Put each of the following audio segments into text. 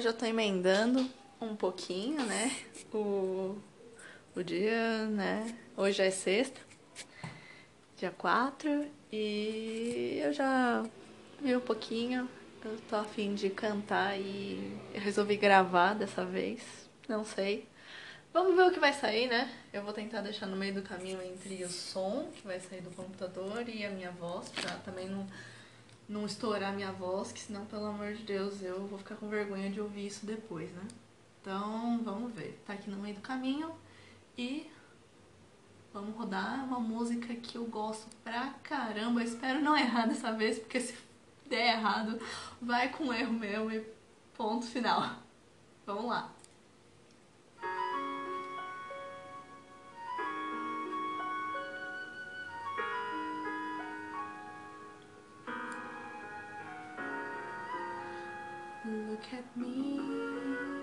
Hoje eu tô emendando um pouquinho, né? O, o dia, né? Hoje é sexta, dia 4, e eu já vi um pouquinho. Eu tô afim de cantar e eu resolvi gravar dessa vez. Não sei. Vamos ver o que vai sair, né? Eu vou tentar deixar no meio do caminho entre o som que vai sair do computador e a minha voz, pra também não, não estourar minha voz, que senão, pelo amor de Deus, eu vou ficar com vergonha de ouvir isso depois, né? Então, vamos ver. Tá aqui no meio do caminho e vamos rodar uma música que eu gosto pra caramba. Eu espero não errar dessa vez, porque se der errado, vai com erro mesmo e ponto final. Vamos lá. Look at me.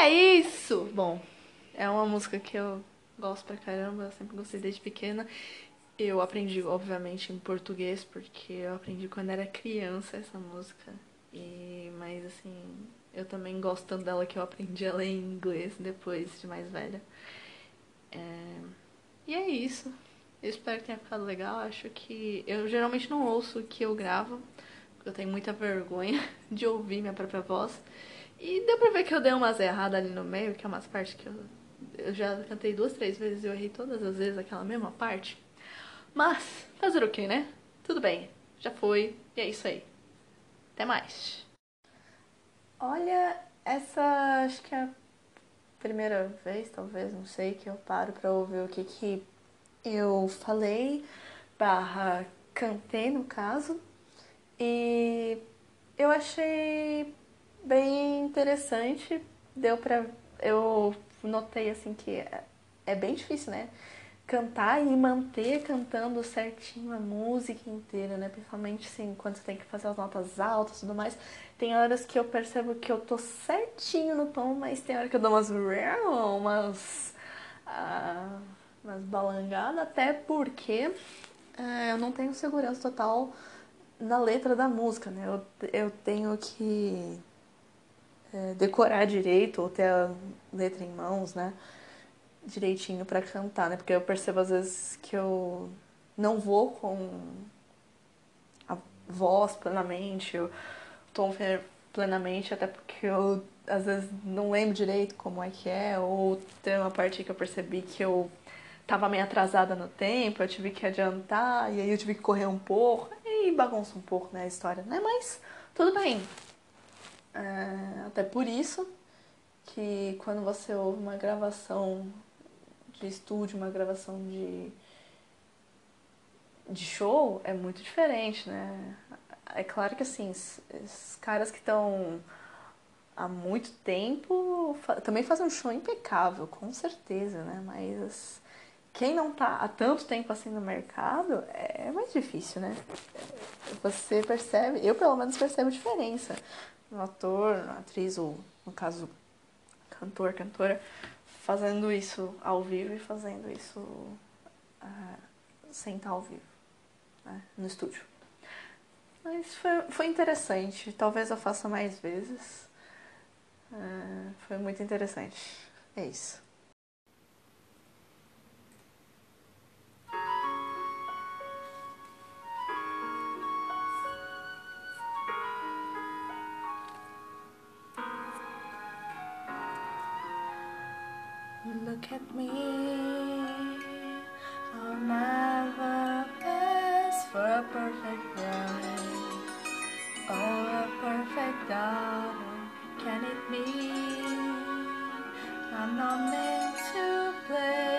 É isso! Bom, é uma música que eu gosto pra caramba, eu sempre gostei desde pequena. Eu aprendi, obviamente, em português, porque eu aprendi quando era criança essa música. E, mas assim, eu também gosto tanto dela que eu aprendi ela em inglês depois de mais velha. É, E é isso. Eu espero que tenha ficado legal. Acho que. Eu geralmente não ouço o que eu gravo, porque eu tenho muita vergonha de ouvir minha própria voz. E deu pra ver que eu dei umas erradas ali no meio, que é umas partes que eu, eu já cantei duas, três vezes e eu errei todas as vezes aquela mesma parte. Mas, fazer o que, né? Tudo bem, já foi, e é isso aí. Até mais. Olha, essa acho que é a primeira vez, talvez, não sei, que eu paro pra ouvir o que que eu falei, barra cantei no caso. E eu achei bem interessante. Deu pra. Eu notei assim que é, é bem difícil, né? Cantar e manter cantando certinho a música inteira, né? Principalmente assim, quando você tem que fazer as notas altas e tudo mais. Tem horas que eu percebo que eu tô certinho no tom, mas tem hora que eu dou umas. umas. ah, umas balangadas, até porque eh, eu não tenho segurança total na letra da música, né? Eu, eu tenho que é, decorar direito ou ter a letra em mãos, né? Direitinho pra cantar, né? Porque eu percebo às vezes que eu não vou com a voz plenamente, o tom plenamente, até porque eu às vezes não lembro direito como é que é, ou tem uma parte que eu percebi que eu tava meio atrasada no tempo, eu tive que adiantar, e aí eu tive que correr um pouco, e bagunça um pouco, né, a história, né? Mas tudo bem. É, até por isso que quando você ouve uma gravação de estúdio, uma gravação de, de show, é muito diferente, né? É claro que assim, os caras que estão há muito tempo também fazem um show impecável, com certeza, né? Mas quem não tá há tanto tempo assim no mercado é mais difícil, né? Você percebe, eu pelo menos percebo diferença no ator, na atriz, ou no caso, cantor, cantora, fazendo isso ao vivo e fazendo isso uh, sem estar ao vivo, né? no estúdio. Mas foi, foi interessante, talvez eu faça mais vezes. Uh, foi muito interessante. É isso. At me, I'll never ask for a perfect bride or a perfect daughter. Can it be? I'm not meant to play